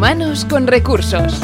Humanos con recursos.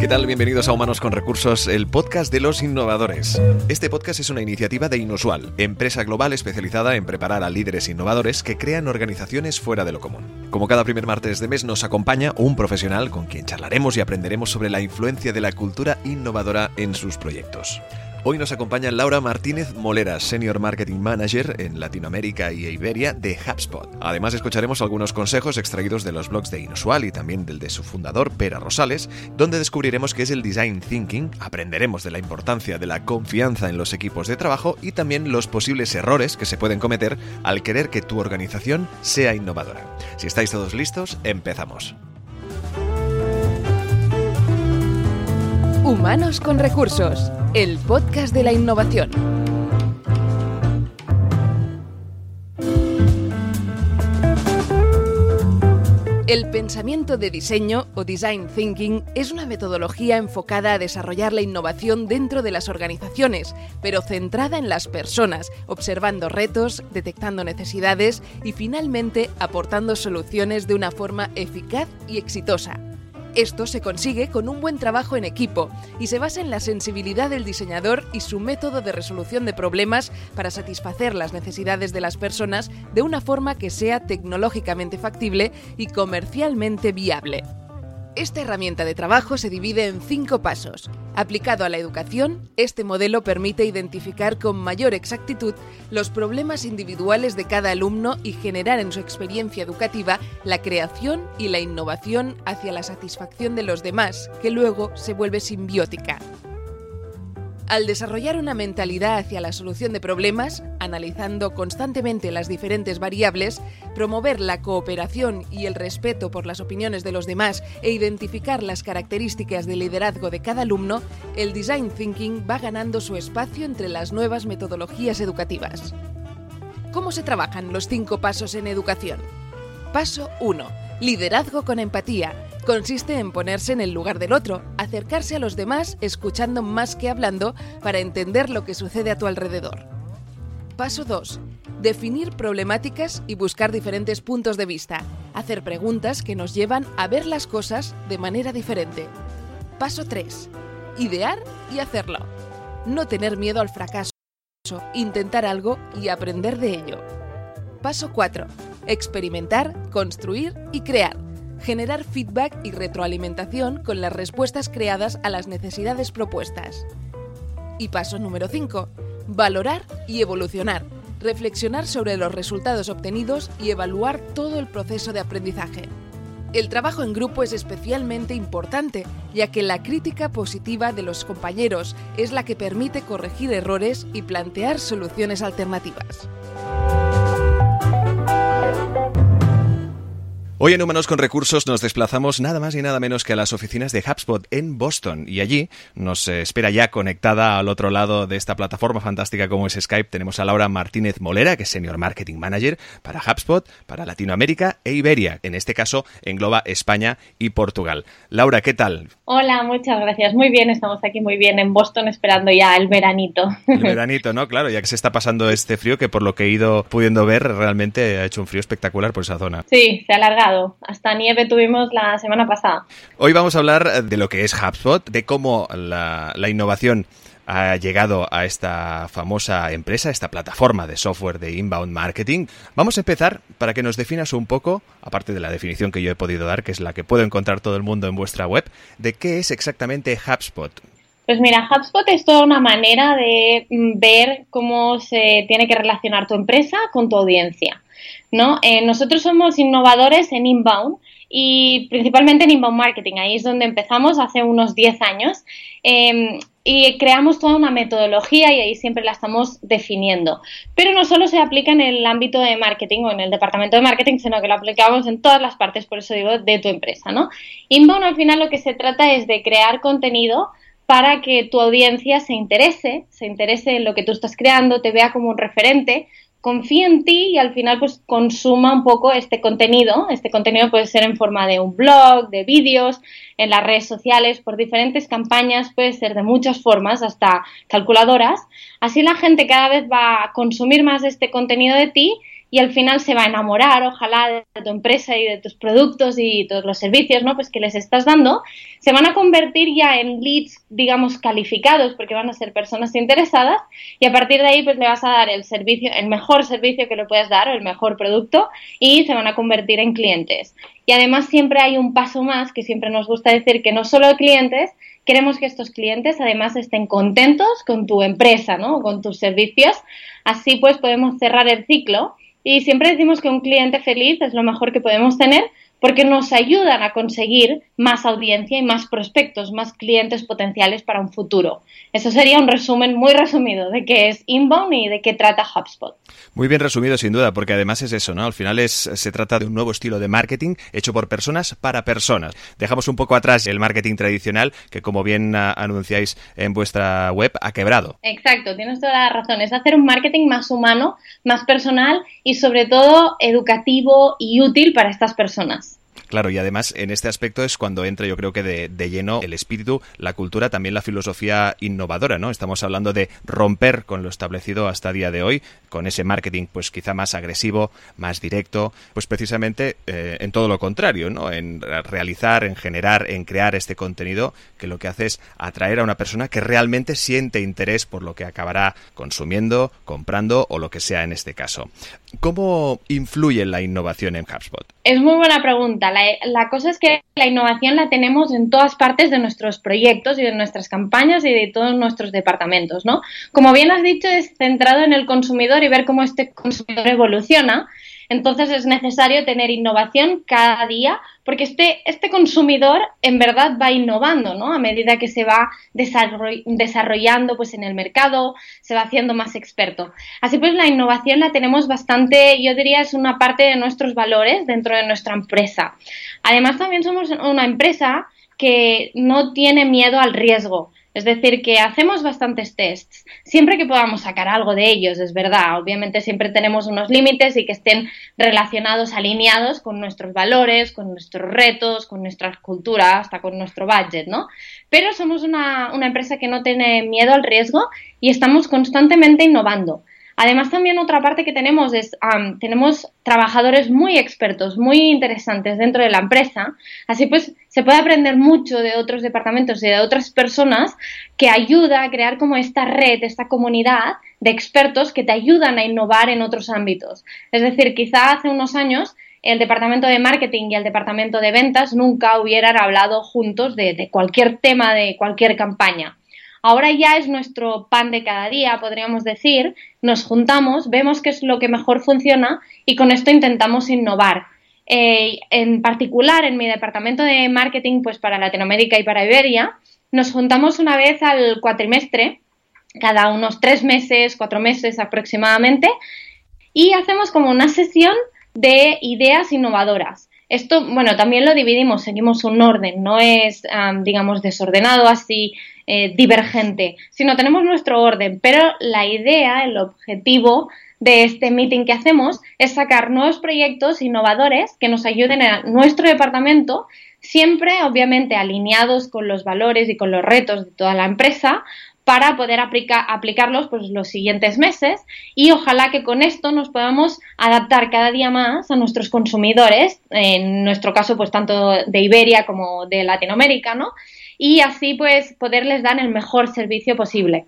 ¿Qué tal? Bienvenidos a Humanos con Recursos, el podcast de los innovadores. Este podcast es una iniciativa de Inusual, empresa global especializada en preparar a líderes innovadores que crean organizaciones fuera de lo común. Como cada primer martes de mes nos acompaña un profesional con quien charlaremos y aprenderemos sobre la influencia de la cultura innovadora en sus proyectos. Hoy nos acompaña Laura Martínez Molera, Senior Marketing Manager en Latinoamérica y Iberia de HubSpot. Además, escucharemos algunos consejos extraídos de los blogs de Inusual y también del de su fundador, Pera Rosales, donde descubriremos qué es el Design Thinking, aprenderemos de la importancia de la confianza en los equipos de trabajo y también los posibles errores que se pueden cometer al querer que tu organización sea innovadora. Si estáis todos listos, empezamos. Humanos con recursos, el podcast de la innovación. El pensamiento de diseño o design thinking es una metodología enfocada a desarrollar la innovación dentro de las organizaciones, pero centrada en las personas, observando retos, detectando necesidades y finalmente aportando soluciones de una forma eficaz y exitosa. Esto se consigue con un buen trabajo en equipo y se basa en la sensibilidad del diseñador y su método de resolución de problemas para satisfacer las necesidades de las personas de una forma que sea tecnológicamente factible y comercialmente viable. Esta herramienta de trabajo se divide en cinco pasos. Aplicado a la educación, este modelo permite identificar con mayor exactitud los problemas individuales de cada alumno y generar en su experiencia educativa la creación y la innovación hacia la satisfacción de los demás, que luego se vuelve simbiótica. Al desarrollar una mentalidad hacia la solución de problemas, analizando constantemente las diferentes variables, promover la cooperación y el respeto por las opiniones de los demás e identificar las características de liderazgo de cada alumno, el design thinking va ganando su espacio entre las nuevas metodologías educativas. ¿Cómo se trabajan los cinco pasos en educación? Paso 1. Liderazgo con empatía consiste en ponerse en el lugar del otro, acercarse a los demás escuchando más que hablando para entender lo que sucede a tu alrededor. Paso 2. Definir problemáticas y buscar diferentes puntos de vista. Hacer preguntas que nos llevan a ver las cosas de manera diferente. Paso 3. Idear y hacerlo. No tener miedo al fracaso. Intentar algo y aprender de ello. Paso 4. Experimentar, construir y crear generar feedback y retroalimentación con las respuestas creadas a las necesidades propuestas. Y paso número 5. Valorar y evolucionar. Reflexionar sobre los resultados obtenidos y evaluar todo el proceso de aprendizaje. El trabajo en grupo es especialmente importante, ya que la crítica positiva de los compañeros es la que permite corregir errores y plantear soluciones alternativas. Hoy en Humanos con Recursos nos desplazamos nada más y nada menos que a las oficinas de HubSpot en Boston y allí nos espera ya conectada al otro lado de esta plataforma fantástica como es Skype tenemos a Laura Martínez Molera que es Senior Marketing Manager para HubSpot, para Latinoamérica e Iberia. En este caso engloba España y Portugal. Laura, ¿qué tal? Hola, muchas gracias. Muy bien, estamos aquí muy bien en Boston esperando ya el veranito. El veranito, ¿no? Claro, ya que se está pasando este frío que por lo que he ido pudiendo ver realmente ha hecho un frío espectacular por esa zona. Sí, se ha alargado hasta nieve tuvimos la semana pasada. Hoy vamos a hablar de lo que es HubSpot, de cómo la, innovación ha llegado a esta famosa empresa, esta plataforma de software de inbound marketing. Vamos a empezar para que nos definas un poco, aparte de la definición que yo he podido dar, que es la que puede encontrar todo el mundo en vuestra web, de qué es exactamente HubSpot. Pues mira, HubSpot es toda una manera de mm, ver cómo se tiene que relacionar tu empresa con tu audiencia. ¿no? Eh, nosotros somos innovadores en inbound y principalmente en inbound marketing. Ahí es donde empezamos hace unos 10 años. Em, y creamos toda una metodología y ahí siempre la estamos definiendo. Pero no solo se aplica en el ámbito de marketing o en el departamento de marketing, sino que lo aplicamos en todas las partes, por eso digo, de tu empresa, ¿no? Inbound al final lo que se trata es de crear contenido para que tu audiencia se interese, se interese en lo que tú estás creando, te vea como un referente, confíe en ti y al final pues consuma un poco este contenido. Este contenido puede ser en forma de un blog, de vídeos, en las redes sociales, por diferentes campañas, puede ser de muchas formas, hasta calculadoras. Así la gente cada vez va a consumir más este contenido de ti y al final se va a enamorar, ojalá, de tu empresa y de tus productos y todos los servicios, ¿no? Pues que les estás dando, se van a convertir ya en leads, digamos, calificados, porque van a ser personas interesadas, y a partir de ahí, pues le vas a dar el servicio, el mejor servicio que le puedas dar, o el mejor producto, y se van a convertir en clientes. Y además siempre hay un paso más, que siempre nos gusta decir que no solo clientes, queremos que estos clientes además estén contentos con tu empresa, ¿no? Con tus servicios. Así pues podemos cerrar el ciclo y siempre decimos que un cliente feliz es lo mejor que podemos tener porque nos ayudan a conseguir más audiencia y más prospectos, más clientes potenciales para un futuro. Eso sería un resumen muy resumido de qué es Inbound y de qué trata HubSpot. Muy bien resumido, sin duda, porque además es eso, ¿no? Al final es, se trata de un nuevo estilo de marketing hecho por personas para personas. Dejamos un poco atrás el marketing tradicional, que como bien ah, anunciáis en vuestra web, ha quebrado. Exacto, tienes toda la razón. Es hacer un marketing más humano, más personal y sobre todo educativo y útil para estas personas. Claro, y además en este aspecto es cuando entra yo creo que de, lleno el espíritu, la cultura, también la filosofía innovadora, ¿no? Estamos hablando de romper con lo establecido hasta día de hoy, con ese marketing pues quizá más agresivo, más directo, pues precisamente eh, en todo lo contrario, ¿no? En realizar, en generar, en crear este contenido que lo que hace es atraer a una persona que realmente siente interés por lo que acabará consumiendo, comprando o lo que sea en este caso. ¿Cómo influye la innovación en HubSpot? Es muy buena pregunta. La, cosa es que la innovación la tenemos en todas partes de nuestros proyectos y de nuestras campañas y de todos nuestros departamentos, ¿no? Como bien has dicho, es centrado en el consumidor y ver cómo este consumidor evoluciona entonces es necesario tener innovación cada día porque este, este consumidor en verdad va innovando, ¿no? A medida que se va desarrollando pues en el mercado, se va haciendo más experto. Así pues la innovación la tenemos bastante, yo diría, es una parte de nuestros valores dentro de nuestra empresa. Además también somos una empresa que no tiene miedo al riesgo. Es decir, que hacemos bastantes tests, siempre que podamos sacar algo de ellos, es verdad. Obviamente siempre tenemos unos límites y que estén relacionados, alineados con nuestros valores, con nuestros retos, con nuestra cultura, hasta con nuestro budget, ¿no? Pero somos una, una empresa que no tiene miedo al riesgo y estamos constantemente innovando. Además, también otra parte que tenemos es, tenemos trabajadores muy expertos, muy interesantes dentro de la empresa. Así pues, se puede aprender mucho de otros departamentos y de otras personas que ayuda a crear como esta red, esta comunidad de expertos que te ayudan a innovar en otros ámbitos. Es decir, quizá hace unos años el departamento de marketing y el departamento de ventas nunca hubieran hablado juntos de cualquier tema, de cualquier campaña. Ahora ya es nuestro pan de cada día, podríamos decir. Nos juntamos, vemos qué es lo que mejor funciona y con esto intentamos innovar. Eh, en particular, en mi departamento de marketing, pues para Latinoamérica y para Iberia, nos juntamos una vez al cuatrimestre, cada unos tres meses, cuatro meses aproximadamente, y hacemos como una sesión de ideas innovadoras. Esto, bueno, también lo dividimos, seguimos un orden, no es, digamos, desordenado así eh, divergente, sino tenemos nuestro orden, pero la idea, el objetivo de este meeting que hacemos es sacar nuevos proyectos innovadores que nos ayuden a nuestro departamento, siempre obviamente alineados con los valores y con los retos de toda la empresa, para poder aplicarlos pues, los siguientes meses y ojalá que con esto nos podamos adaptar cada día más a nuestros consumidores, en nuestro caso pues tanto de Iberia como de Latinoamérica, ¿no? Y así pues poderles dar el mejor servicio posible.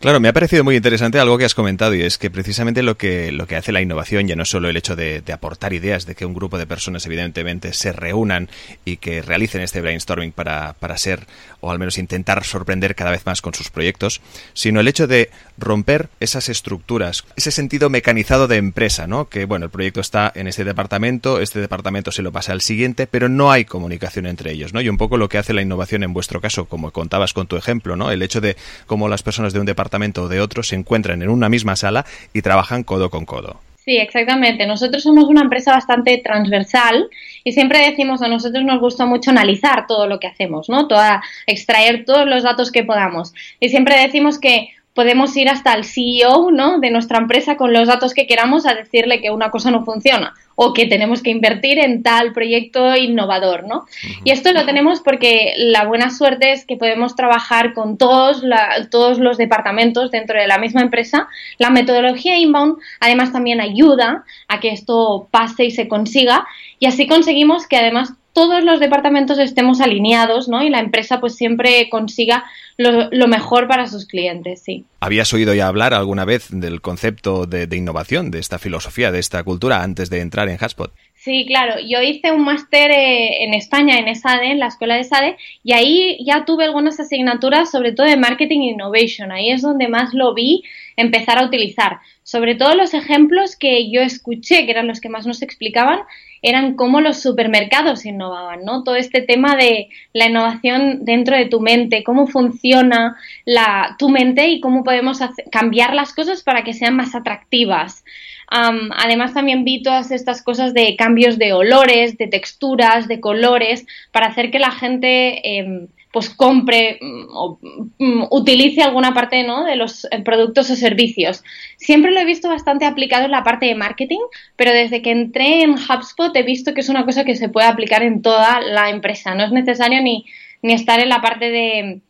Claro, me ha parecido muy interesante algo que has comentado y es que precisamente lo que, lo que hace la innovación ya no solo el hecho de, aportar ideas, de que un grupo de personas evidentemente se reúnan y que realicen este brainstorming para, para ser o al menos intentar sorprender cada vez más con sus proyectos, sino el hecho de romper esas estructuras, ese sentido mecanizado de empresa, ¿no? Que bueno, el proyecto está en este departamento, este departamento se lo pasa al siguiente, pero no hay comunicación entre ellos, ¿no? Y un poco lo que hace la innovación en vuestro caso, como contabas con tu ejemplo, ¿no? El hecho de cómo las personas de un departamento o de otro se encuentran en una misma sala y trabajan codo con codo. Sí, exactamente. Nosotros somos una empresa bastante transversal y siempre decimos a nosotros nos gusta mucho analizar todo lo que hacemos, ¿no? Toda, extraer todos los datos que podamos. Y siempre decimos que podemos ir hasta el CEO ¿no? de nuestra empresa con los datos que queramos a decirle que una cosa no funciona o que tenemos que invertir en tal proyecto innovador, ¿no? Y esto lo tenemos porque la buena suerte es que podemos trabajar con todos, todos los departamentos dentro de la misma empresa. La metodología inbound además también ayuda a que esto pase y se consiga y así conseguimos que además todos los departamentos estemos alineados, ¿no? Y la empresa pues siempre consiga lo, mejor para sus clientes, sí. ¿Habías oído ya hablar alguna vez del concepto de, innovación, de esta filosofía, de esta cultura, antes de entrar en Hotspot? Sí, claro. Yo hice un máster eh, en España, en ESADE, en la escuela de ESADE, y ahí ya tuve algunas asignaturas, sobre todo de Marketing e Innovation. Ahí es donde más lo vi empezar a utilizar. Sobre todo los ejemplos que yo escuché, que eran los que más nos explicaban, eran cómo los supermercados innovaban, ¿no? Todo este tema de la innovación dentro de tu mente, cómo funciona la, tu mente y cómo podemos cambiar las cosas para que sean más atractivas. además también vi todas estas cosas de cambios de olores, de texturas, de colores, para hacer que la gente em, pues compre mm, o mm, utilice alguna parte ¿no? de los eh, productos o servicios. Siempre lo he visto bastante aplicado en la parte de marketing, pero desde que entré en HubSpot he visto que es una cosa que se puede aplicar en toda la empresa. No es necesario ni, ni estar en la parte de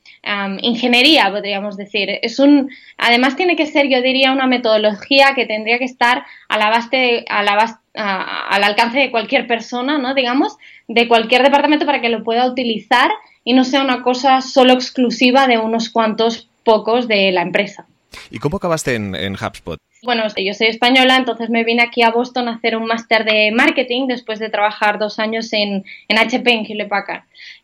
ingeniería, podríamos decir. Es un, además tiene que ser, yo diría, una metodología que tendría que estar a la base, a la al alcance de cualquier persona, ¿no? Digamos, de cualquier departamento para que lo pueda utilizar y no sea una cosa solo exclusiva de unos cuantos pocos de la empresa. ¿Y cómo acabaste en, HubSpot? Bueno, yo soy española, entonces me vine aquí a Boston a hacer un máster de marketing después de trabajar dos años en, en HP, en Hewlett.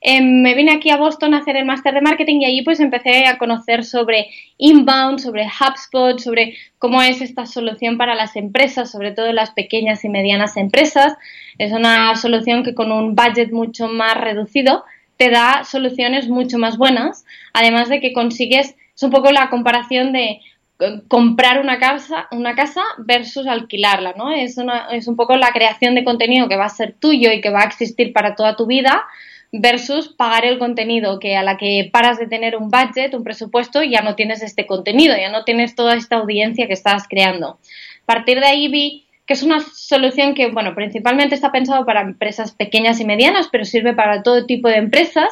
Em, me vine aquí a Boston a hacer el máster de marketing y allí pues empecé a conocer sobre inbound, sobre HubSpot, sobre cómo es esta solución para las empresas, sobre todo las pequeñas y medianas empresas. Es una solución que con un budget mucho más reducido te da soluciones mucho más buenas, además de que consigues, es un poco la comparación de comprar una casa, una casa versus alquilarla, ¿no? Es, una, es un poco la creación de contenido que va a ser tuyo y que va a existir para toda tu vida versus pagar el contenido que a la que paras de tener un budget, un presupuesto, ya no tienes este contenido, ya no tienes toda esta audiencia que estás creando. A partir de ahí vi que es una solución que, bueno, principalmente está pensado para empresas pequeñas y medianas, pero sirve para todo tipo de empresas.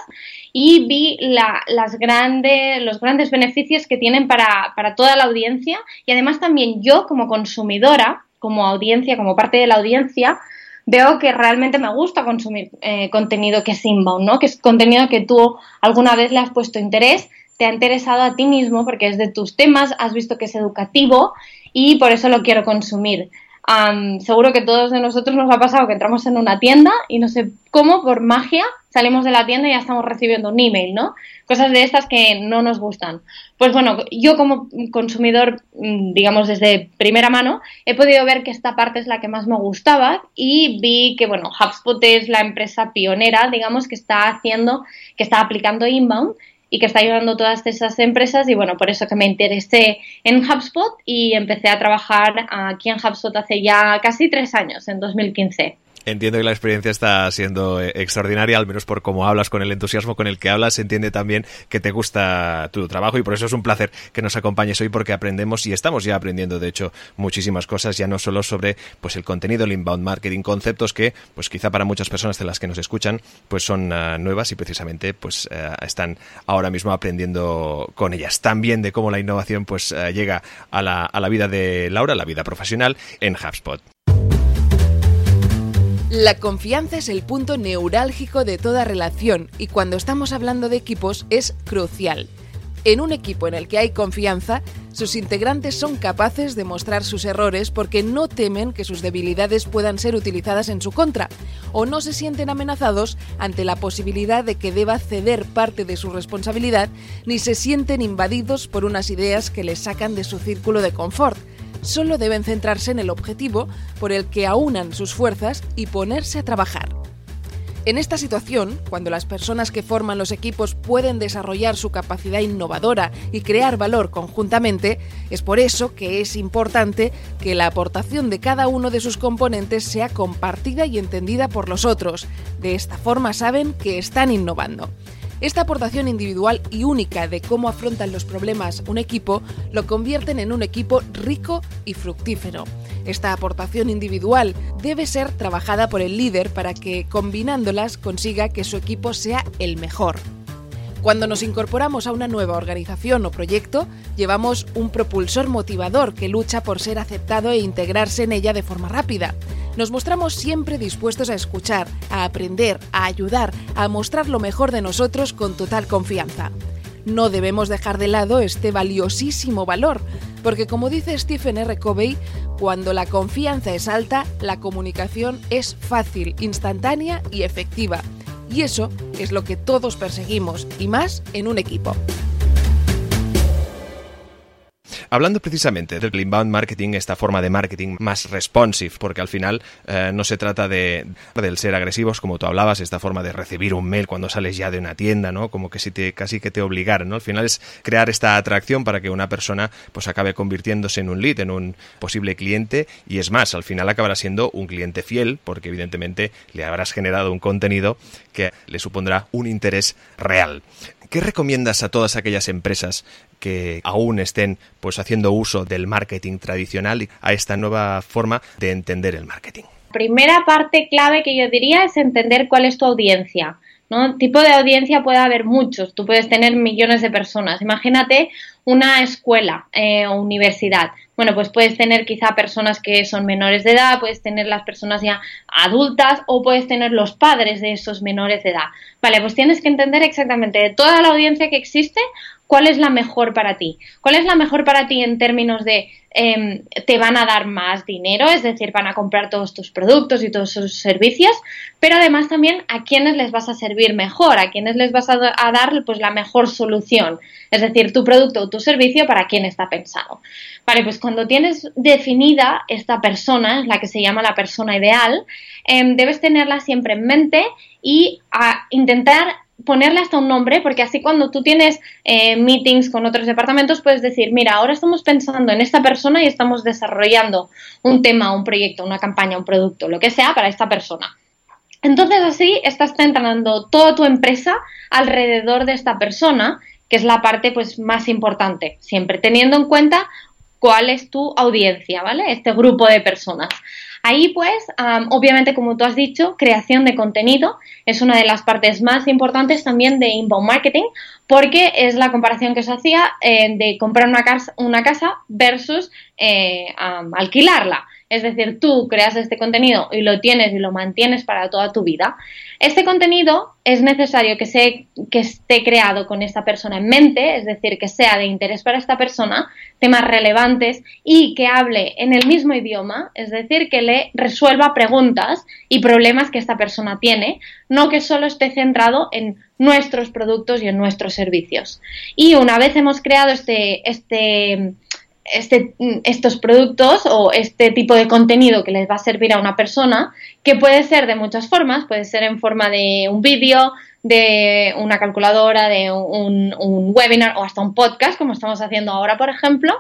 Y vi las grandes, los grandes beneficios que tienen para, para toda la audiencia. Y además también yo como consumidora, como audiencia, como parte de la audiencia, veo que realmente me gusta consumir eh, contenido que es inbound, ¿no? Que es contenido que tú alguna vez le has puesto interés, te ha interesado a ti mismo porque es de tus temas, has visto que es educativo y por eso lo quiero consumir seguro que todos de nosotros nos ha pasado que entramos en una tienda y no sé cómo, por magia, salimos de la tienda y ya estamos recibiendo un email, ¿no? Cosas de estas que no nos gustan. Pues bueno, yo como consumidor, mm, digamos desde primera mano, he podido ver que esta parte es la que más me gustaba y vi que, bueno, HubSpot es la empresa pionera, digamos, que está haciendo, que está aplicando inbound y que está ayudando a todas esas empresas y bueno, por eso que me interesé en HubSpot y empecé a trabajar aquí en HubSpot hace ya casi tres años, en 2015. Entiendo que la experiencia está siendo eh, extraordinaria, al menos por cómo hablas, con el entusiasmo con el que hablas, se entiende también que te gusta tu trabajo y por eso es un placer que nos acompañes hoy porque aprendemos y estamos ya aprendiendo, de hecho, muchísimas cosas, ya no solo sobre pues el contenido, el inbound marketing, conceptos que, pues quizá para muchas personas de las que nos escuchan, pues son ah, nuevas y precisamente pues eh, están ahora mismo aprendiendo con ellas. También de cómo la innovación pues eh, llega a la, a la vida de Laura, la vida profesional en HubSpot. La confianza es el punto neurálgico de toda relación y cuando estamos hablando de equipos es crucial. En un equipo en el que hay confianza, sus integrantes son capaces de mostrar sus errores porque no temen que sus debilidades puedan ser utilizadas en su contra, o no se sienten amenazados ante la posibilidad de que deba ceder parte de su responsabilidad, ni se sienten invadidos por unas ideas que les sacan de su círculo de confort solo deben centrarse en el objetivo por el que aunan sus fuerzas y ponerse a trabajar. En esta situación, cuando las personas que forman los equipos pueden desarrollar su capacidad innovadora y crear valor conjuntamente, es por eso que es importante que la aportación de cada uno de sus componentes sea compartida y entendida por los otros. De esta forma saben que están innovando. Esta aportación individual y única de cómo afrontan los problemas un equipo lo convierten en un equipo rico y fructífero. Esta aportación individual debe ser trabajada por el líder para que, combinándolas, consiga que su equipo sea el mejor. Cuando nos incorporamos a una nueva organización o proyecto, llevamos un propulsor motivador que lucha por ser aceptado e integrarse en ella de forma rápida. Nos mostramos siempre dispuestos a escuchar, a aprender, a ayudar, a mostrar lo mejor de nosotros con total confianza. No debemos dejar de lado este valiosísimo valor, porque como dice Stephen R. Covey, cuando la confianza es alta, la comunicación es fácil, instantánea y efectiva. Y eso es lo que todos perseguimos, y más en un equipo. Hablando precisamente del inbound marketing, esta forma de marketing más responsive, porque al final eh, no se trata de del ser agresivos, como tú hablabas, esta forma de recibir un mail cuando sales ya de una tienda, ¿no? Como que si te, casi que te obligaran, ¿no? Al final es crear esta atracción para que una persona pues acabe convirtiéndose en un lead, en un posible cliente, y es más, al final acabará siendo un cliente fiel, porque evidentemente le habrás generado un contenido que le supondrá un interés real. ¿Qué recomiendas a todas aquellas empresas que aún estén pues haciendo uso del marketing tradicional y a esta nueva forma de entender el marketing? Primera parte clave que yo diría es entender cuál es tu audiencia. Tipo de audiencia puede haber muchos, tú puedes tener millones de personas. Imagínate una escuela eh, o universidad. Bueno, pues puedes tener quizá personas que son menores de edad, puedes tener las personas ya adultas o puedes tener los padres de esos menores de edad. Vale, pues tienes que entender exactamente de toda la audiencia que existe, cuál es la mejor para ti. ¿Cuál es la mejor para ti en términos de em, te van a dar más dinero, es decir, van a comprar todos tus productos y todos sus servicios, pero además también a quiénes les vas a servir mejor, a quiénes les vas a, dar pues la mejor solución, es decir, tu producto o tu servicio para quién está pensado. Vale, pues cuando tienes definida esta persona, la que se llama la persona ideal, em, debes tenerla siempre en mente y a intentar ponerle hasta un nombre, porque así cuando tú tienes eh, meetings con otros departamentos puedes decir, mira, ahora estamos pensando en esta persona y estamos desarrollando un tema, un proyecto, una campaña, un producto, lo que sea para esta persona. Entonces así estás centrando toda tu empresa alrededor de esta persona, que es la parte pues más importante, siempre teniendo en cuenta cuál es tu audiencia, ¿vale? Este grupo de personas. Ahí, pues, obviamente, como tú has dicho, creación de contenido es una de las partes más importantes también de inbound marketing, porque es la comparación que se hacía eh, de comprar una casa, una casa versus eh, alquilarla. Es decir, tú creas este contenido y lo tienes y lo mantienes para toda tu vida. Este contenido es necesario que, se, que esté creado con esta persona en mente, es decir, que sea de interés para esta persona, temas relevantes y que hable en el mismo idioma, es decir, que le resuelva preguntas y problemas que esta persona tiene, no que solo esté centrado en nuestros productos y en nuestros servicios. Y una vez hemos creado este, este este, estos productos o este tipo de contenido que les va a servir a una persona, que puede ser de muchas formas, puede ser en forma de un vídeo, de una calculadora, de un, un, webinar o hasta un podcast, como estamos haciendo ahora, por ejemplo.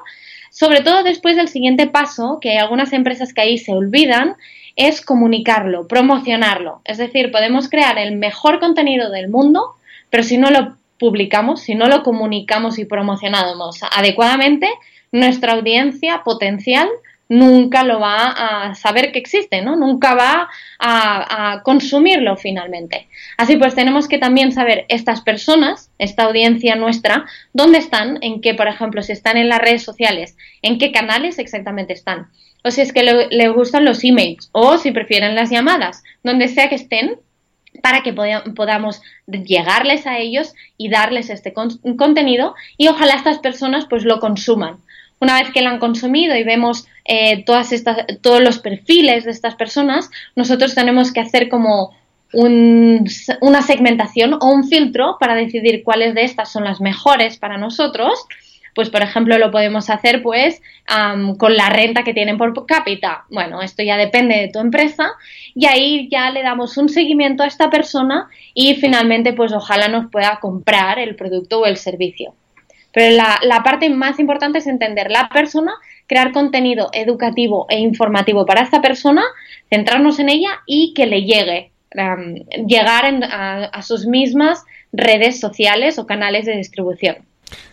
Sobre todo después del siguiente paso, que hay algunas empresas que ahí se olvidan, es comunicarlo, promocionarlo. Es decir, podemos crear el mejor contenido del mundo, pero si no lo publicamos, si no lo comunicamos y promocionamos adecuadamente, nuestra audiencia potencial nunca lo va a saber que existe, ¿no? Nunca va a, consumirlo finalmente. Así pues, tenemos que también saber estas personas, esta audiencia nuestra, dónde están, en qué, por ejemplo, si están en las redes sociales, en qué canales exactamente están. O si es que le, gustan los emails, o si prefieren las llamadas, donde sea que estén, para que podamos llegarles a ellos y darles este contenido y ojalá estas personas pues lo consuman una vez que la han consumido y vemos eh, todas estas, todos los perfiles de estas personas, nosotros tenemos que hacer como una segmentación o un filtro para decidir cuáles de estas son las mejores para nosotros. Pues, por ejemplo, lo podemos hacer pues con la renta que tienen por cápita. Bueno, esto ya depende de tu empresa y ahí ya le damos un seguimiento a esta persona y finalmente pues ojalá nos pueda comprar el producto o el servicio. Pero la, parte más importante es entender la persona, crear contenido educativo e informativo para esta persona, centrarnos en ella y que le llegue llegar a sus mismas redes sociales o canales de distribución.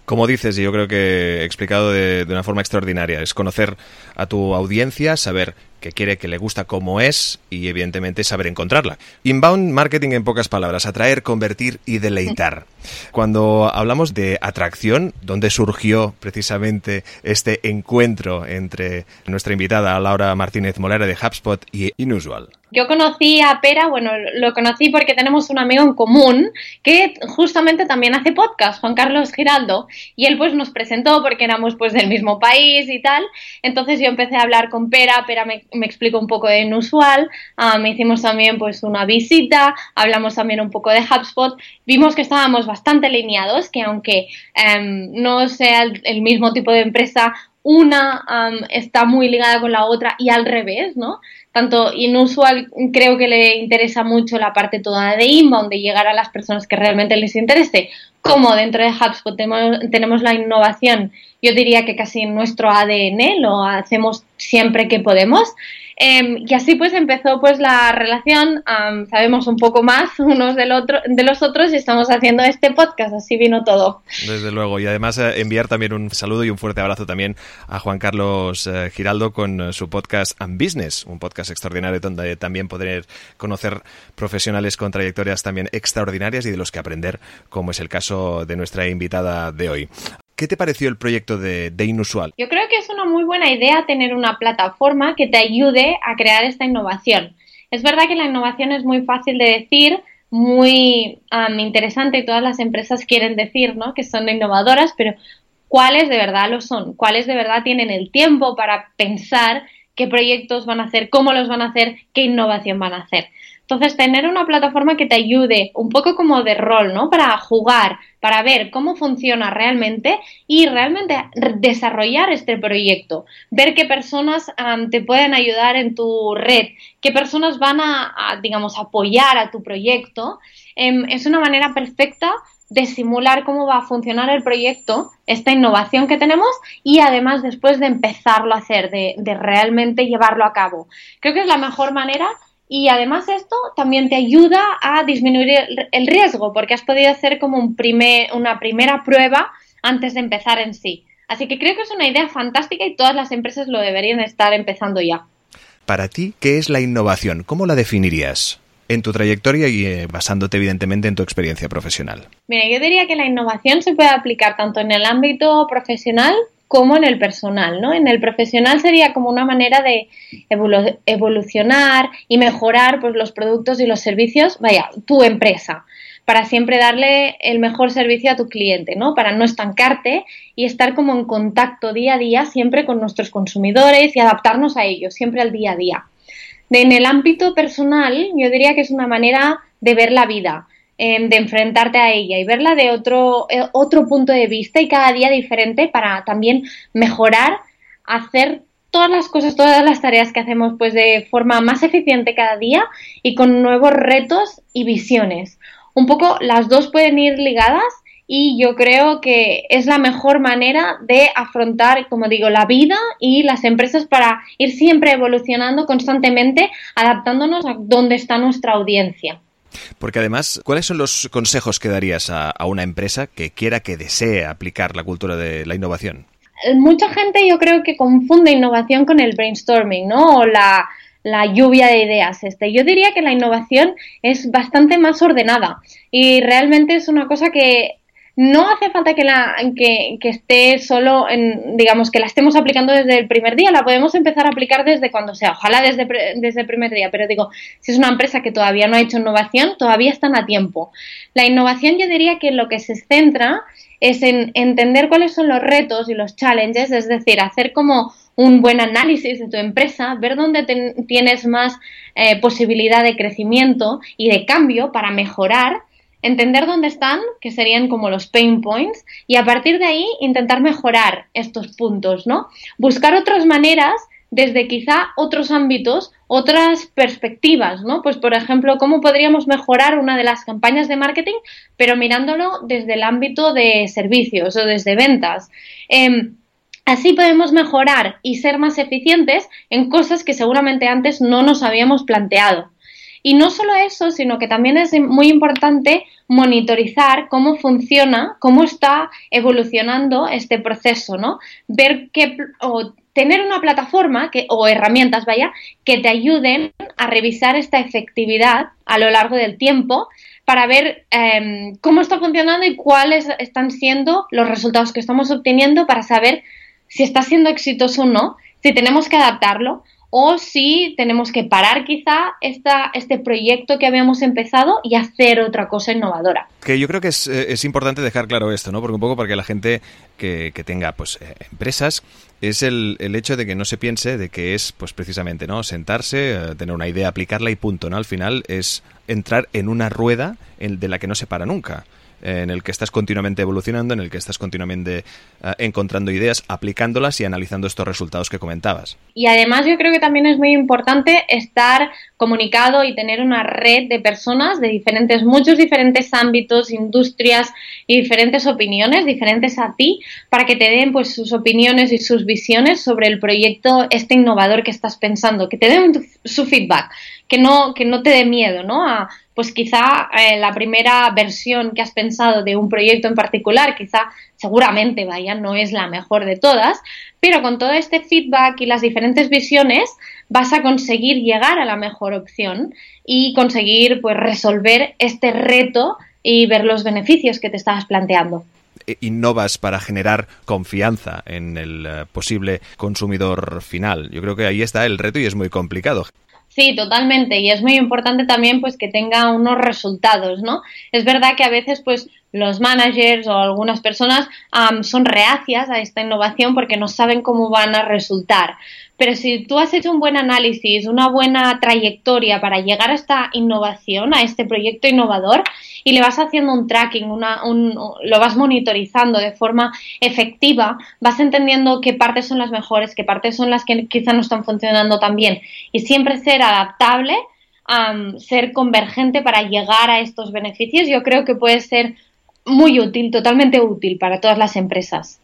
Como dices, y yo creo que he explicado de, una forma extraordinaria, es conocer a tu audiencia, saber qué quiere, que le gusta, cómo es y evidentemente saber encontrarla. Inbound marketing en pocas palabras, atraer, convertir y deleitar. Cuando hablamos de atracción, ¿dónde surgió precisamente este encuentro entre nuestra invitada Laura Martínez Molera de HubSpot y Inusual? Yo conocí a Pera, bueno, lo conocí porque tenemos un amigo en común que justamente también hace podcast, Juan Carlos Giraldo, y él pues nos presentó porque éramos pues del mismo país y tal. Entonces yo empecé a hablar con Pera, Pera me, explicó un poco de inusual, ah, me hicimos también pues una visita, hablamos también un poco de HubSpot, vimos que estábamos bastante alineados, que aunque em, no sea el, mismo tipo de empresa, una está muy ligada con la otra y al revés, ¿no? tanto inusual creo que le interesa mucho la parte toda de inbound, de llegar a las personas que realmente les interese, como dentro de HubSpot tenemos, la innovación, yo diría que casi en nuestro ADN, lo hacemos siempre que podemos. Em, y así pues empezó pues la relación, sabemos un poco más unos del otro, de los otros y estamos haciendo este podcast, así vino todo. Desde luego, y además eh, enviar también un saludo y un fuerte abrazo también a Juan Carlos eh, Giraldo con eh, su podcast And Business, un podcast extraordinario donde también poder conocer profesionales con trayectorias también extraordinarias y de los que aprender, como es el caso de nuestra invitada de hoy. ¿Qué te pareció el proyecto de, Inusual? Yo creo que es una muy buena idea tener una plataforma que te ayude a crear esta innovación. Es verdad que la innovación es muy fácil de decir, muy interesante y todas las empresas quieren decir ¿no? que son innovadoras, pero ¿cuáles de verdad lo son? ¿Cuáles de verdad tienen el tiempo para pensar qué proyectos van a hacer, cómo los van a hacer, qué innovación van a hacer? Entonces, tener una plataforma que te ayude un poco como de rol, ¿no? Para jugar, para ver cómo funciona realmente y realmente desarrollar este proyecto, ver qué personas te pueden ayudar en tu red, qué personas van a, digamos, apoyar a tu proyecto, em, es una manera perfecta de simular cómo va a funcionar el proyecto, esta innovación que tenemos y además después de empezarlo a hacer, de realmente llevarlo a cabo. Creo que es la mejor manera y además esto también te ayuda a disminuir el, riesgo porque has podido hacer como un primer, una primera prueba antes de empezar en sí. Así que creo que es una idea fantástica y todas las empresas lo deberían estar empezando ya. Para ti, ¿qué es la innovación? ¿Cómo la definirías? en tu trayectoria y eh, basándote evidentemente en tu experiencia profesional? Mira, yo diría que la innovación se puede aplicar tanto en el ámbito profesional como en el personal, ¿no? En el profesional sería como una manera de evolucionar y mejorar pues, los productos y los servicios, vaya, tu empresa, para siempre darle el mejor servicio a tu cliente, ¿no? Para no estancarte y estar como en contacto día a día siempre con nuestros consumidores y adaptarnos a ellos, siempre al día a día. En el ámbito personal, yo diría que es una manera de ver la vida, Em, de enfrentarte a ella y verla de otro, eh, otro punto de vista y cada día diferente para también mejorar, hacer todas las cosas, todas las tareas que hacemos pues de forma más eficiente cada día y con nuevos retos y visiones. Un poco las dos pueden ir ligadas y yo creo que es la mejor manera de afrontar, como digo, la vida y las empresas para ir siempre evolucionando constantemente, adaptándonos a dónde está nuestra audiencia. Porque además, ¿cuáles son los consejos que darías a, una empresa que quiera, que desee aplicar la cultura de la innovación? Mucha gente yo creo que confunde innovación con el brainstorming, ¿no? O la, lluvia de ideas. Este. Yo diría que la innovación es bastante más ordenada y realmente es una cosa que no hace falta que, la, que, esté solo en, digamos, que la estemos aplicando desde el primer día, la podemos empezar a aplicar desde cuando sea, ojalá desde, desde el primer día, pero digo, si es una empresa que todavía no ha hecho innovación, todavía están a tiempo. La innovación yo diría que lo que se centra es en entender cuáles son los retos y los challenges, es decir, hacer como un buen análisis de tu empresa, ver dónde tienes más eh, posibilidad de crecimiento y de cambio para mejorar entender dónde están, que serían como los pain points, y a partir de ahí intentar mejorar estos puntos, ¿no? Buscar otras maneras desde quizá otros ámbitos, otras perspectivas, ¿no? Pues por ejemplo, cómo podríamos mejorar una de las campañas de marketing, pero mirándolo desde el ámbito de servicios o desde ventas. Em, así podemos mejorar y ser más eficientes en cosas que seguramente antes no nos habíamos planteado. Y no solo eso, sino que también es muy importante monitorizar cómo funciona, cómo está evolucionando este proceso, ¿no? Ver qué o tener una plataforma que, o herramientas, vaya, que te ayuden a revisar esta efectividad a lo largo del tiempo para ver em, cómo está funcionando y cuáles están siendo los resultados que estamos obteniendo para saber si está siendo exitoso o no, si tenemos que adaptarlo o si tenemos que parar quizá esta, este proyecto que habíamos empezado y hacer otra cosa innovadora. Que yo creo que es, eh, es importante dejar claro esto, ¿no? Porque un poco para que la gente que, que tenga pues eh, empresas es el, el, hecho de que no se piense de que es pues precisamente no sentarse, eh, tener una idea, aplicarla y punto, ¿no? Al final es entrar en una rueda de la que no se para nunca en el que estás continuamente evolucionando, en el que estás continuamente uh, encontrando ideas, aplicándolas y analizando estos resultados que comentabas. Y además yo creo que también es muy importante estar comunicado y tener una red de personas de diferentes, muchos diferentes ámbitos, industrias y diferentes opiniones, diferentes a ti, para que te den pues sus opiniones y sus visiones sobre el proyecto este innovador que estás pensando, que te den su feedback, que no, que no te dé miedo, ¿no? A, pues quizá eh, la primera versión que has pensado de un proyecto en particular, quizá seguramente vaya, no es la mejor de todas, pero con todo este feedback y las diferentes visiones vas a conseguir llegar a la mejor opción y conseguir pues resolver este reto y ver los beneficios que te estabas planteando e innovas para generar confianza en el uh, posible consumidor final. Yo creo que ahí está el reto y es muy complicado. Sí, totalmente. Y es muy importante también pues que tenga unos resultados, ¿no? Es verdad que a veces pues los managers o algunas personas um, son reacias a esta innovación porque no saben cómo van a resultar. Pero si tú has hecho un buen análisis, una buena trayectoria para llegar a esta innovación, a este proyecto innovador, y le vas haciendo un tracking, una, un, lo vas monitorizando de forma efectiva, vas entendiendo qué partes son las mejores, qué partes son las que quizá no están funcionando tan bien. Y siempre ser adaptable, um, ser convergente para llegar a estos beneficios, yo creo que puede ser muy útil, totalmente útil para todas las empresas.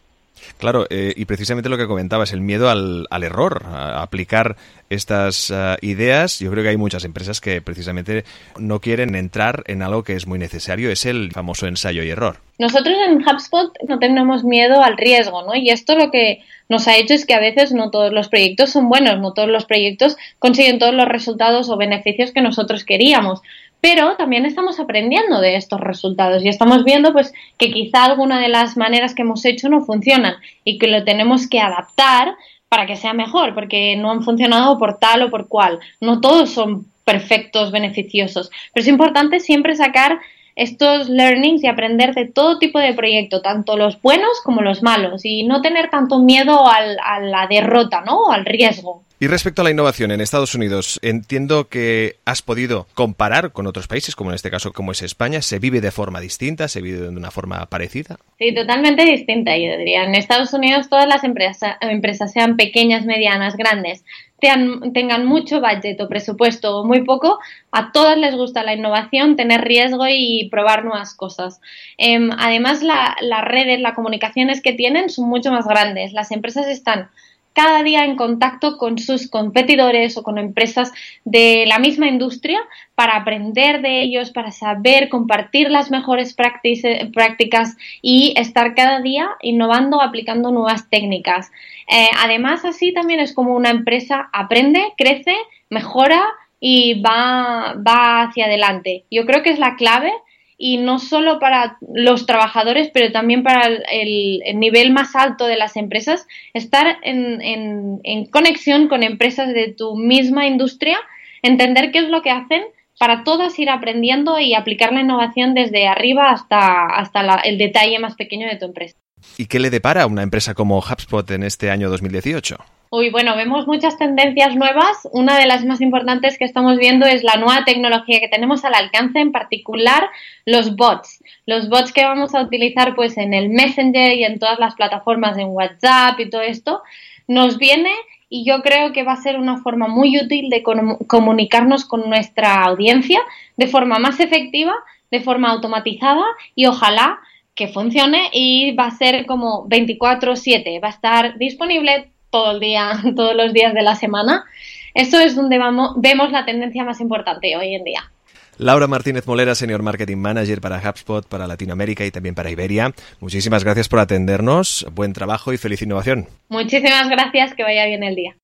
Claro, eh, y precisamente lo que comentabas, el miedo al, al error, a aplicar estas uh, ideas. Yo creo que hay muchas empresas que precisamente no quieren entrar en algo que es muy necesario, es el famoso ensayo y error. Nosotros en HubSpot no tenemos miedo al riesgo, ¿no? Y esto lo que nos ha hecho es que a veces no todos los proyectos son buenos, no todos los proyectos consiguen todos los resultados o beneficios que nosotros queríamos pero también estamos aprendiendo de estos resultados y estamos viendo pues que quizá alguna de las maneras que hemos hecho no funcionan y que lo tenemos que adaptar para que sea mejor, porque no han funcionado por tal o por cual. No todos son perfectos, beneficiosos, pero es importante siempre sacar estos learnings y aprender de todo tipo de proyecto, tanto los buenos como los malos, y no tener tanto miedo al, a la derrota, ¿no? Al riesgo. Y respecto a la innovación en Estados Unidos, entiendo que has podido comparar con otros países, como en este caso como es España. ¿Se vive de forma distinta? ¿Se vive de una forma parecida? Sí, totalmente distinta, yo diría. En Estados Unidos todas las empresas, empresas sean pequeñas, medianas, grandes, tengan, mucho budget o presupuesto o muy poco, a todas les gusta la innovación, tener riesgo y probar nuevas cosas. Eh, además, la, las redes, las comunicaciones que tienen son mucho más grandes. Las empresas están cada día en contacto con sus competidores o con empresas de la misma industria para aprender de ellos, para saber compartir las mejores prácticas y estar cada día innovando, aplicando nuevas técnicas. Eh, además, así también es como una empresa aprende, crece, mejora y va, va hacia adelante. Yo creo que es la clave y no solo para los trabajadores, pero también para el, el nivel más alto de las empresas, estar en, conexión con empresas de tu misma industria, entender qué es lo que hacen para todas ir aprendiendo y aplicar la innovación desde arriba hasta, hasta la, el detalle más pequeño de tu empresa. ¿Y qué le depara a una empresa como HubSpot en este año 2018? Uy, bueno, vemos muchas tendencias nuevas. Una de las más importantes que estamos viendo es la nueva tecnología que tenemos al alcance, en particular los bots. Los bots que vamos a utilizar pues en el Messenger y en todas las plataformas en WhatsApp y todo esto, nos viene y yo creo que va a ser una forma muy útil de comunicarnos con nuestra audiencia de forma más efectiva, de forma automatizada y ojalá que funcione y va a ser como 24/7, va a estar disponible todo el día, todos los días de la semana. Eso es donde vamos, vemos la tendencia más importante hoy en día. Laura Martínez Molera, Senior Marketing Manager para HubSpot, para Latinoamérica y también para Iberia. Muchísimas gracias por atendernos. Buen trabajo y feliz innovación. Muchísimas gracias. Que vaya bien el día.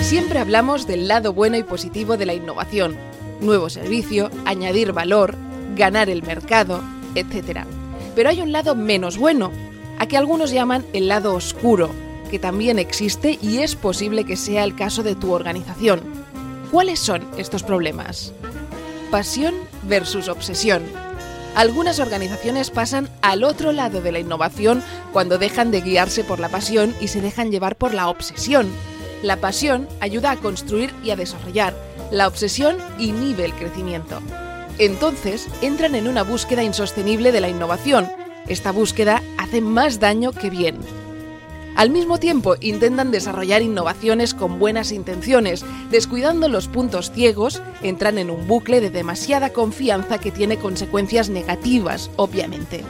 Siempre hablamos del lado bueno y positivo de la innovación. Nuevo servicio, añadir valor, ganar el mercado, etc. Pero hay un lado menos bueno, a que algunos llaman el lado oscuro, que también existe y es posible que sea el caso de tu organización. ¿Cuáles son estos problemas? Pasión versus obsesión. Algunas organizaciones pasan al otro lado de la innovación cuando dejan de guiarse por la pasión y se dejan llevar por la obsesión. La pasión ayuda a construir y a desarrollar. La obsesión inhibe el crecimiento. Entonces entran en una búsqueda insostenible de la innovación. Esta búsqueda hace más daño que bien. Al mismo tiempo, intentan desarrollar innovaciones con buenas intenciones, descuidando los puntos ciegos, entran en un bucle de demasiada confianza que tiene consecuencias negativas, obviamente.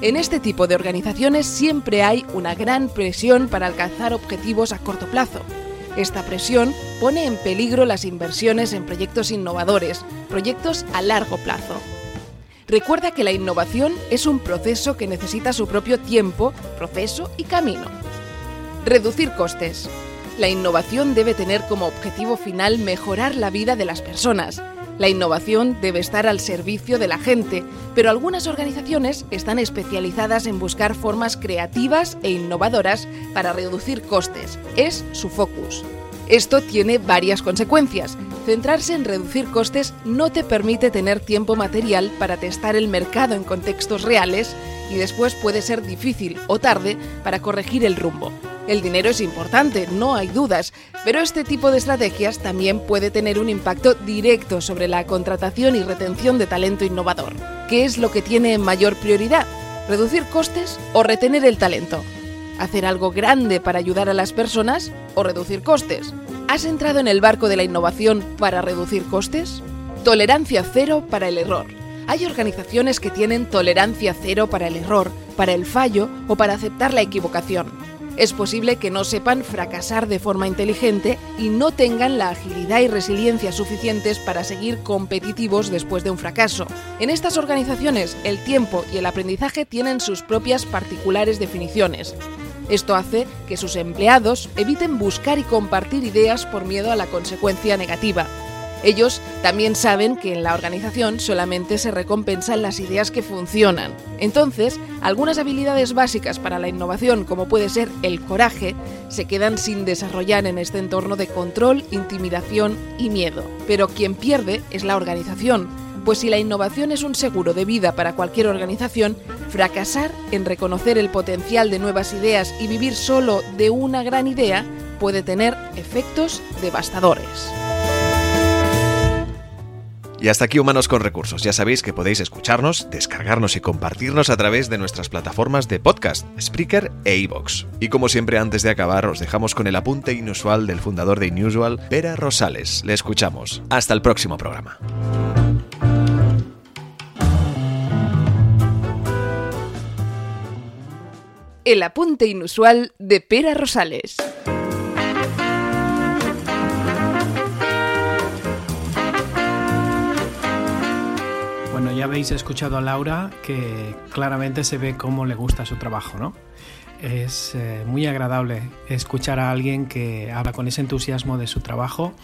En este tipo de organizaciones siempre hay una gran presión para alcanzar objetivos a corto plazo. Esta presión pone en peligro las inversiones en proyectos innovadores, proyectos a largo plazo. Recuerda que la innovación es un proceso que necesita su propio tiempo, proceso y camino. Reducir costes. La innovación debe tener como objetivo final mejorar la vida de las personas. La innovación debe estar al servicio de la gente, pero algunas organizaciones están especializadas en buscar formas creativas e innovadoras para reducir costes. Es su focus. Esto tiene varias consecuencias. Centrarse en reducir costes no te permite tener tiempo material para testar el mercado en contextos reales y después puede ser difícil o tarde para corregir el rumbo. El dinero es importante, no hay dudas, pero este tipo de estrategias también puede tener un impacto directo sobre la contratación y retención de talento innovador. ¿Qué es lo que tiene mayor prioridad? ¿Reducir costes o retener el talento? hacer algo grande para ayudar a las personas o reducir costes. ¿Has entrado en el barco de la innovación para reducir costes? Tolerancia cero para el error. Hay organizaciones que tienen tolerancia cero para el error, para el fallo o para aceptar la equivocación. Es posible que no sepan fracasar de forma inteligente y no tengan la agilidad y resiliencia suficientes para seguir competitivos después de un fracaso. En estas organizaciones, el tiempo y el aprendizaje tienen sus propias particulares definiciones. Esto hace que sus empleados eviten buscar y compartir ideas por miedo a la consecuencia negativa. Ellos también saben que en la organización solamente se recompensan las ideas que funcionan. Entonces, algunas habilidades básicas para la innovación, como puede ser el coraje, se quedan sin desarrollar en este entorno de control, intimidación y miedo. Pero quien pierde es la organización, pues si la innovación es un seguro de vida para cualquier organización, fracasar en reconocer el potencial de nuevas ideas y vivir solo de una gran idea puede tener efectos devastadores. Y hasta aquí Humanos con Recursos. Ya sabéis que podéis escucharnos, descargarnos y compartirnos a través de nuestras plataformas de podcast, Spreaker e iVoox. Y como siempre, antes de acabar, os dejamos con el apunte inusual del fundador de Inusual, Pera Rosales. Le escuchamos. Hasta el próximo programa. El apunte inusual de Pera Rosales. Ya habéis escuchado a Laura que claramente se ve cómo le gusta su trabajo, ¿no? Es eh, muy agradable escuchar a alguien que habla con ese entusiasmo de su trabajo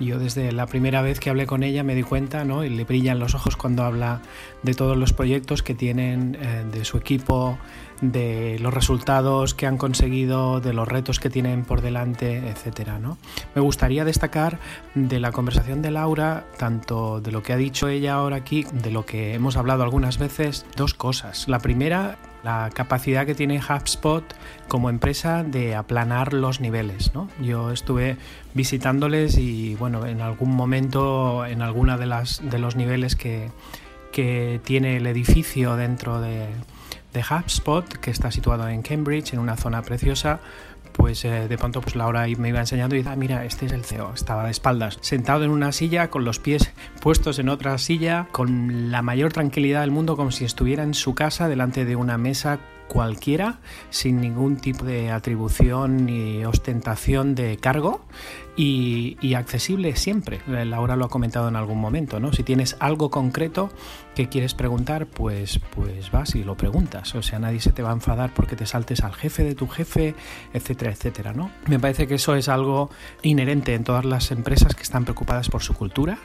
yo desde la primera vez que hablé con ella me di cuenta, ¿no? Y le brillan los ojos cuando habla de todos los proyectos que tienen, eh, de su equipo, de los resultados que han conseguido, de los retos que tienen por delante, etcétera, ¿no? Me gustaría destacar de la conversación de Laura, tanto de lo que ha dicho ella ahora aquí, de lo que hemos hablado algunas veces, dos cosas. La primera, la capacidad que tiene HubSpot como empresa de aplanar los niveles. ¿no? Yo estuve visitándoles y bueno, en algún momento, en alguna de las de los niveles que, que tiene el edificio dentro de, de HubSpot, que está situado en Cambridge, en una zona preciosa, pues eh, de pronto pues Laura me iba enseñando y dice, ah, mira, este es el CEO, estaba de espaldas, sentado en una silla, con los pies puestos en otra silla, con la mayor tranquilidad del mundo, como si estuviera en su casa delante de una mesa cualquiera sin ningún tipo de atribución ni ostentación de cargo y, accesible siempre. Laura lo ha comentado en algún momento, ¿no? Si tienes algo concreto que quieres preguntar, pues, pues vas y lo preguntas. O sea, nadie se te va a enfadar porque te saltes al jefe de tu jefe, etcétera, etcétera, ¿no? Me parece que eso es algo inherente en todas las empresas que están preocupadas por su cultura,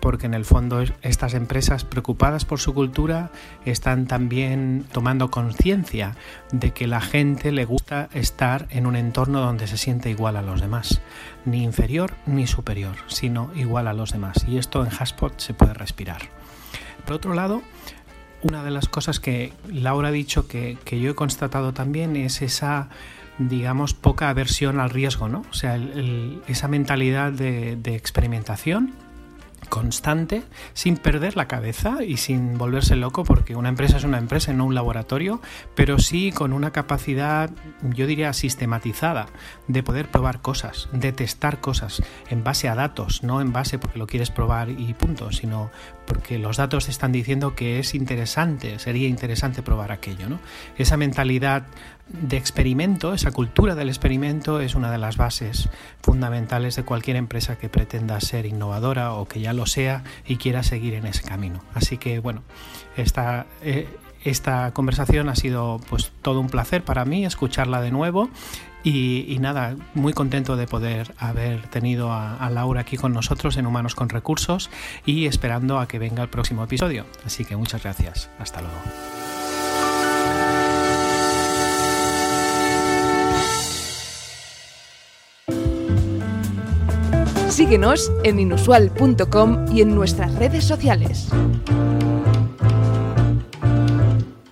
porque en el fondo estas empresas preocupadas por su cultura están también tomando conciencia de que la gente le gusta estar en un entorno donde se siente igual a los demás, ni inferior ni superior, sino igual a los demás. Y esto en Haspot se puede respirar. Por otro lado, una de las cosas que Laura ha dicho que, yo he constatado también es esa digamos, poca aversión al riesgo, ¿no? O sea, esa mentalidad de experimentación constante, sin perder la cabeza y sin volverse loco, porque una empresa es una empresa y no un laboratorio, pero sí con una capacidad, yo diría, sistematizada de poder probar cosas, de testar cosas en base a datos, no en base porque lo quieres probar y punto, sino porque los datos te están diciendo que es interesante, sería interesante probar aquello. ¿no? Esa mentalidad de experimento, esa cultura del experimento es una de las bases fundamentales de cualquier empresa que pretenda ser innovadora o que ya lo sea y quiera seguir en ese camino. Así que bueno, esta, eh, esta conversación ha sido pues todo un placer para mí escucharla de nuevo y, nada, muy contento de poder haber tenido a, a, Laura aquí con nosotros en Humanos con Recursos y esperando a que venga el próximo episodio. Así que muchas gracias. Hasta luego. Síguenos en inusual.com y en nuestras redes sociales.